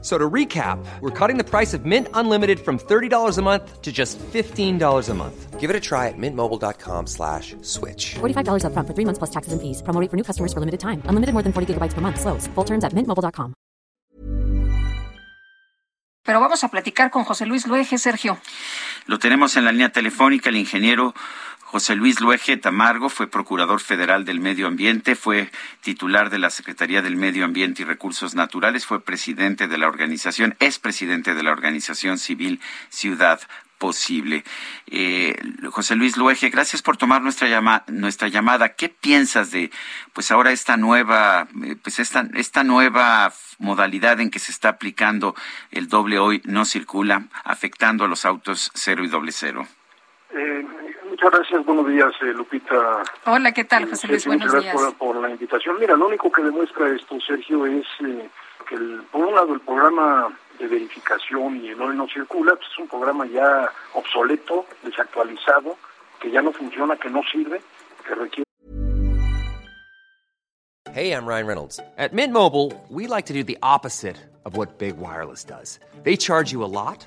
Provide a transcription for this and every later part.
So to recap, we're cutting the price of Mint Unlimited from $30 a month to just $15 a month. Give it a try at mintmobile.com slash switch. $45 up front for three months plus taxes and fees. Promo rate for new customers for limited time. Unlimited more than 40 gigabytes per month. Slows. Full terms at mintmobile.com. Pero vamos a platicar con José Luis Luege, Sergio. Lo tenemos en la línea telefónica, el ingeniero José Luis Luege Tamargo fue procurador federal del medio ambiente, fue titular de la Secretaría del Medio Ambiente y Recursos Naturales, fue presidente de la organización, es presidente de la organización civil Ciudad Posible. Eh, José Luis Luege, gracias por tomar nuestra, llama, nuestra llamada. ¿Qué piensas de, pues ahora esta nueva, eh, pues esta, esta nueva modalidad en que se está aplicando el doble hoy no circula, afectando a los autos cero y doble cero? Eh, muchas gracias, buenos días, eh, Lupita. Hola, ¿qué tal, José Luis? Sí, buenos muchas días. gracias por, por la invitación. Mira, lo único que demuestra esto, Sergio, es eh, que, el, por un lado, el programa de verificación y el hoy no circula, pues, es un programa ya obsoleto, desactualizado, que ya no funciona, que no sirve, que requiere Hey, I'm Ryan Reynolds. At Mint Mobile, we like to do the opposite of what Big Wireless does. They charge you a lot,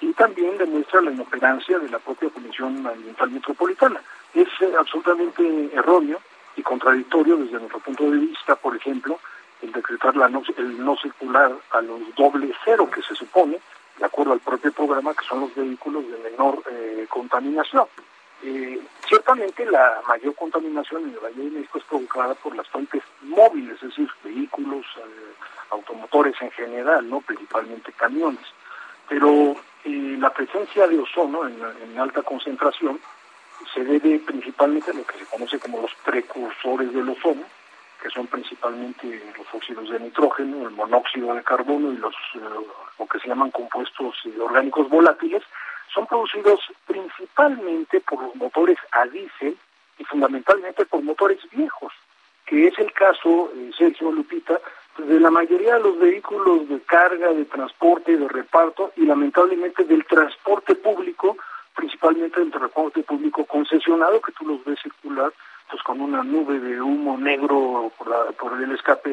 y también demuestra la inoperancia de la propia Comisión Ambiental Metropolitana. Es eh, absolutamente erróneo y contradictorio desde nuestro punto de vista, por ejemplo, el decretar la no, el no circular a los doble cero que se supone, de acuerdo al propio programa, que son los vehículos de menor eh, contaminación. Eh, ciertamente la mayor contaminación en el Valle de México es provocada por las fuentes móviles, es decir, vehículos, eh, automotores en general, no principalmente camiones. Pero eh, la presencia de ozono en, en, alta concentración se debe principalmente a lo que se conoce como los precursores del ozono, que son principalmente los óxidos de nitrógeno, el monóxido de carbono y los eh, lo que se llaman compuestos eh, orgánicos volátiles, son producidos principalmente por los motores a diésel y fundamentalmente por motores viejos, que es el caso, eh, Sergio Lupita, de la mayoría de los vehículos de carga, de transporte, de reparto y lamentablemente del transporte público, principalmente del transporte público concesionado, que tú los ves circular pues con una nube de humo negro por, la, por el escape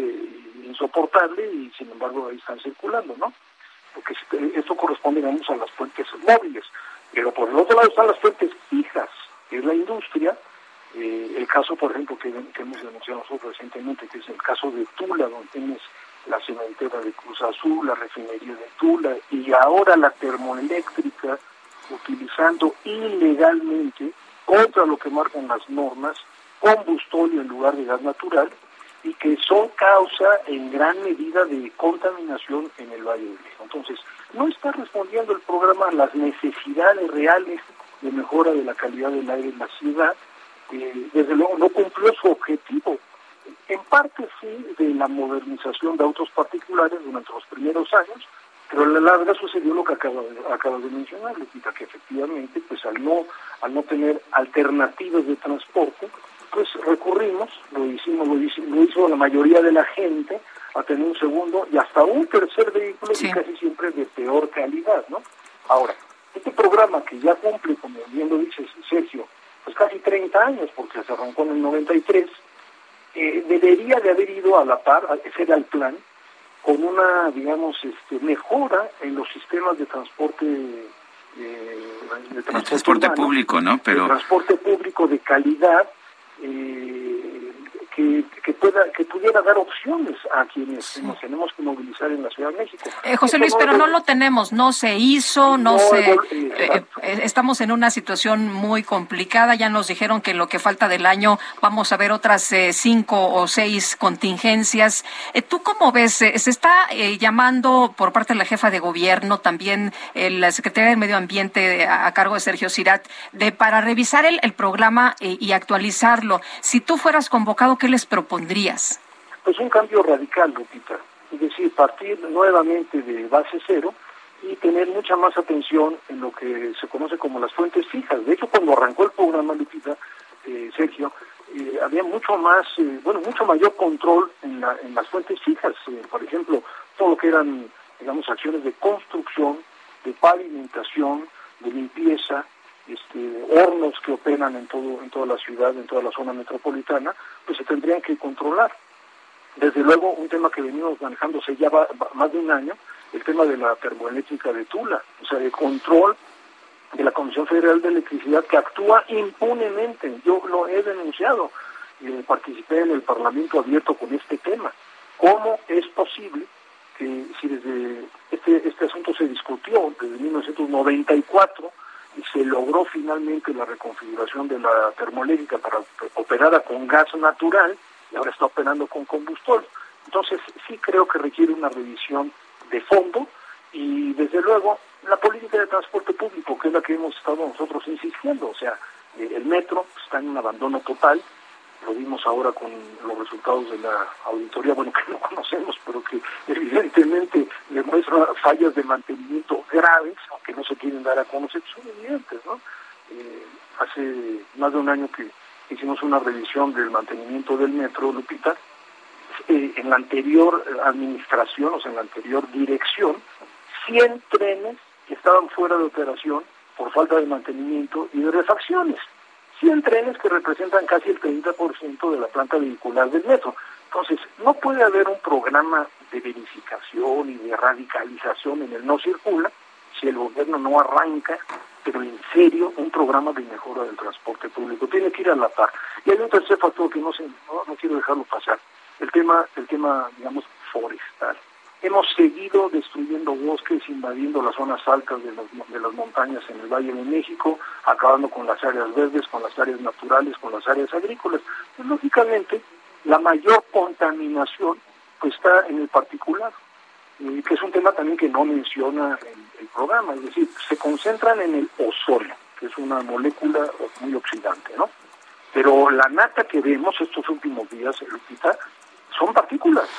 insoportable y sin embargo ahí están circulando, ¿no? Porque esto corresponde, digamos, a las fuentes móviles. Pero por el otro lado están las fuentes fijas, que es la industria, eh, el caso, por ejemplo, que, que, hemos denunciado nosotros recientemente, que es el caso de Tula, donde tienes la cementera de Cruz Azul, la refinería de Tula, y ahora la termoeléctrica, utilizando ilegalmente, contra lo que marcan las normas, combustóleo en lugar de gas natural, y que son causa en gran medida de contaminación en el Valle de México. Entonces, no está respondiendo el programa a las necesidades reales de mejora de la calidad del aire en la ciudad, eh, desde luego no cumplió su objetivo. En parte sí de la modernización de autos particulares durante los primeros años, pero a la larga sucedió lo que acaba de, acaba de mencionar, Lupita, que efectivamente, pues al no, al no tener alternativas de transporte, pues recurrimos, lo hicimos, lo hizo, lo hizo la mayoría de la gente, a tener un segundo y hasta un tercer vehículo sí. y casi siempre de peor calidad, ¿no? Ahora, este programa que ya cumple, como bien lo dice Sergio, pues casi 30 años, porque se arrancó en el 93, eh, debería de haber ido a la par, ese era el plan, con una, digamos, este, mejora en los sistemas de transporte eh, de transporte, público, ¿no? Pero de transporte público de calidad, eh, que, que, pueda que pudiera dar opciones a quienes nos tenemos que movilizar en la Ciudad de México. Eh, José Luis, pero no lo tenemos, no se hizo, no, se... Eh, eh, estamos en una situación muy complicada, ya nos dijeron que lo que falta del año vamos a ver otras cinco o seis contingencias. ¿Tú cómo ves? Se está llamando por parte de la jefa de gobierno, también la Secretaría de Medio Ambiente a, cargo de Sergio Cirat, de para revisar el, el programa y actualizarlo. Si tú fueras convocado, ¿qué les propondrías? Pues un cambio radical, Lupita. Es decir, partir nuevamente de base cero y tener mucha más atención en lo que se conoce como las fuentes fijas. De hecho, cuando arrancó el programa, Lupita, eh, Sergio, eh, había mucho más, eh, bueno, mucho mayor control en, la, en las fuentes fijas. por ejemplo, todo lo que eran, digamos, acciones de construcción, de pavimentación, de limpieza, este, hornos que operan en todo en toda la ciudad, en toda la zona metropolitana, pues se tendrían que controlar. Desde luego, un tema que venimos manejándose ya va, más de un año, el tema de la termoeléctrica de Tula, o sea, el control de la Comisión Federal de Electricidad que actúa impunemente. Yo lo he denunciado, eh, participé en el Parlamento abierto con este tema. ¿Cómo es posible que si desde este, este asunto se discutió desde 1994, y se logró finalmente la reconfiguración de la termoeléctrica para que operara con gas natural y ahora está operando con combustible. Entonces sí creo que requiere una revisión de fondo y desde luego la política de transporte público, que es la que hemos estado nosotros insistiendo, o sea, eh, el metro está en un abandono total, lo vimos ahora con los resultados de la auditoría, bueno, que no conocemos, pero que evidentemente demuestra fallas de mantenimiento graves, aunque no se quieren dar a conocer, son evidentes, ¿no? Eh, hace más de un año que hicimos una revisión del mantenimiento del metro, Lupita, eh, en la anterior administración, o sea, en la anterior dirección, 100 trenes que estaban fuera de operación por falta de mantenimiento y de refacciones. 100 trenes que representan casi el 30% de la planta vehicular del metro. Entonces, no puede haber un programa de verificación y de radicalización en el no circula si el gobierno no arranca, pero en serio, un programa de mejora del transporte público. Tiene que ir a la par. Y hay un tercer factor que no, se, no quiero dejarlo pasar, el tema, el tema, digamos. Hemos seguido destruyendo bosques, invadiendo las zonas altas de las, de las montañas en el Valle de México, acabando con las áreas verdes, con las áreas naturales, con las áreas agrícolas. Pues, lógicamente, la mayor contaminación pues, está en el particular, eh, que es un tema también que no menciona el, el, programa, es decir, se concentran en el ozono, que es una molécula muy oxidante, ¿no? Pero la nata que vemos estos últimos días, Lupita, son partículas.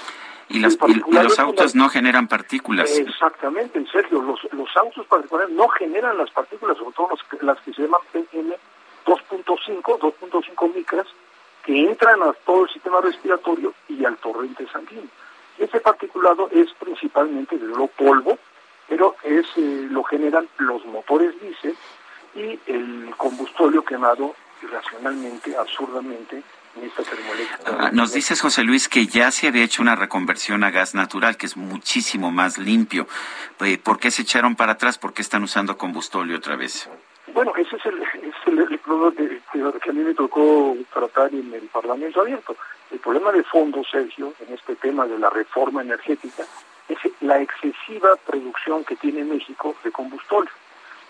Y, las, los autos no generan partículas. Exactamente, Sergio. Los, los autos particulares no generan las partículas, sobre todo las que se llaman PM 2.5, 2.5 micras, que entran a todo el sistema respiratorio y al torrente sanguíneo. Y ese particulado es principalmente de lo polvo, pero es eh, lo generan los motores diésel y el combustóleo quemado irracionalmente, absurdamente, Ah, nos dices, José Luis, que ya se había hecho una reconversión a gas natural, que es muchísimo más limpio. Eh, ¿Por qué se echaron para atrás? ¿Por qué están usando combustóleo otra vez? Bueno, ese es el, es problema que, a mí me tocó tratar en el Parlamento abierto. El problema de fondo, Sergio, en este tema de la reforma energética, es la excesiva producción que tiene México de combustóleo.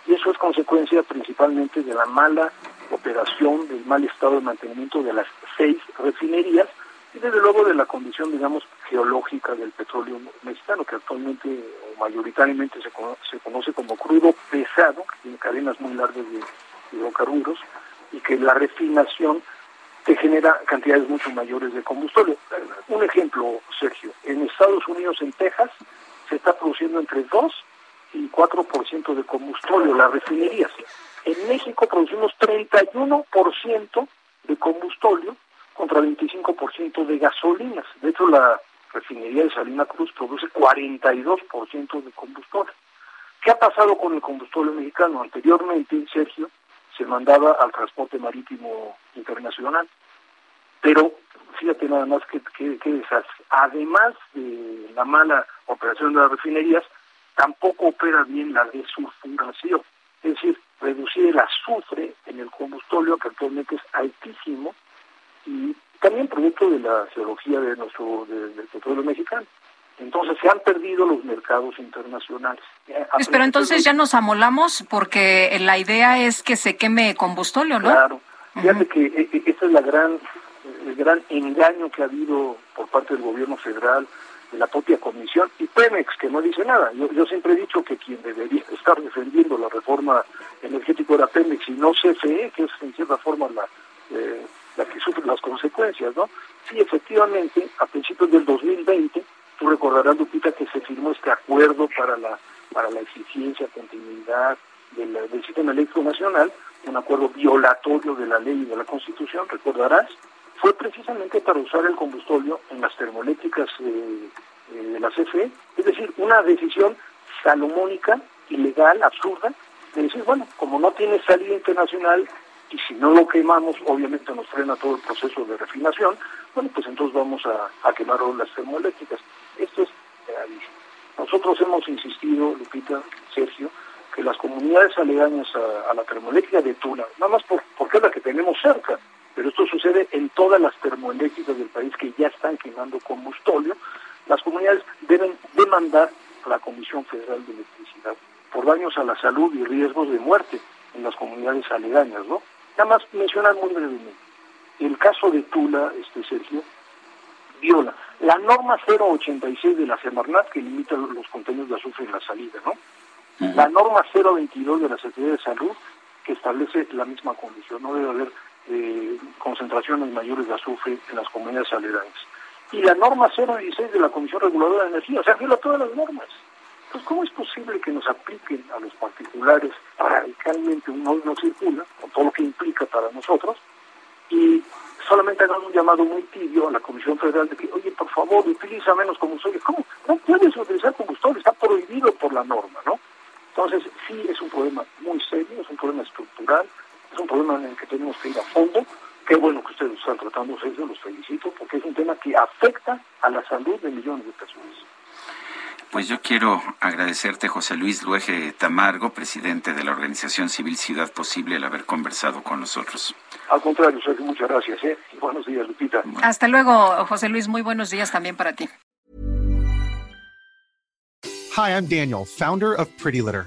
Y eso es consecuencia principalmente de la mala operación, del mal estado de mantenimiento de las seis refinerías y desde luego de la condición, digamos, geológica del petróleo mexicano, que actualmente o mayoritariamente se conoce, se conoce como crudo pesado, que tiene cadenas muy largas de hidrocarburos, y que la refinación te genera cantidades mucho mayores de combustible. Un ejemplo, Sergio, en Estados Unidos, en Texas, se está produciendo entre 2 y 4% de combustible, las refinerías. En México producimos 31% de combustible contra 25% de gasolinas. De hecho, la refinería de Salina Cruz produce 42% de combustible. ¿Qué ha pasado con el combustible mexicano? Anteriormente, Sergio, se mandaba al transporte marítimo internacional. Pero fíjate nada más que, que, que Además de la mala operación de las refinerías, tampoco opera bien la desulfuración. Es decir, reducir el azufre en el combustible, que actualmente es altísimo, y también producto de la geología de nuestro del petróleo mexicano. Entonces se han perdido los mercados internacionales. Pues, pero entonces ya nos amolamos porque la idea es que se queme combustóleo, ¿no? Claro. Fíjate que este es la gran, el gran engaño que ha habido por parte del gobierno federal, de la propia comisión, y Pemex, que no dice nada. Yo, siempre he dicho que quien debería estar defendiendo la reforma energética era Pemex y no CFE, que es en cierta forma la, eh, que sufre las consecuencias, ¿no? Sí, efectivamente, a principios del 2020, tú recordarás, Lupita, que se firmó este acuerdo para la, para la eficiencia, continuidad del, del sistema eléctrico nacional, un acuerdo violatorio de la ley y de la Constitución, recordarás, fue precisamente para usar el combustóleo en las termoeléctricas eh, eh, de la CFE, es decir, una decisión salomónica, ilegal, absurda, de decir, bueno, como no tiene salida internacional y si no lo quemamos, obviamente nos frena todo el proceso de refinación, bueno, pues entonces vamos a, quemar las termoeléctricas. Esto es gravísimo. Nosotros hemos insistido, Lupita, Sergio, que las comunidades aledañas a, la termoeléctrica de Tula, nada más por, porque es la que tenemos cerca, sucede en todas las termoeléctricas del país que ya están quemando combustóleo, las comunidades deben demandar a la Comisión Federal de Electricidad por daños a la salud y riesgos de muerte en las comunidades aledañas, ¿no? Nada más mencionar muy brevemente. El caso de Tula, este Sergio, viola la norma 086 de la Semarnat que limita los contenidos de azufre en la salida, ¿no? La norma 022 de la Secretaría de Salud que establece la misma condición, no debe haber eh, concentraciones mayores de azufre en las comunidades aledañas. Y la norma 016 de la Comisión Reguladora de Energía, o sea, viola todas las normas. Entonces, ¿cómo es posible que nos apliquen a los particulares radicalmente un no, no circula, con todo lo que implica para nosotros, y solamente hagan un llamado muy tibio a la Comisión Federal de que, oye, por favor, utiliza menos combustible. ¿Cómo? No puedes utilizar combustible, está prohibido por la norma, ¿no? Entonces, sí es un problema muy serio, es un problema estructural, es un problema en el que tenemos que ir a fondo. Qué bueno que ustedes están tratando eso, los felicito, porque es un tema que afecta a la salud de millones de personas. Pues yo quiero agradecerte, José Luis Luege Tamargo, presidente de la organización civil Ciudad Posible, el haber conversado con nosotros. Al contrario, Sergio, muchas gracias. ¿eh? Y buenos días, Lupita. Hasta luego, José Luis. Muy buenos días también para ti. Hi, I'm Daniel, founder of Pretty Litter.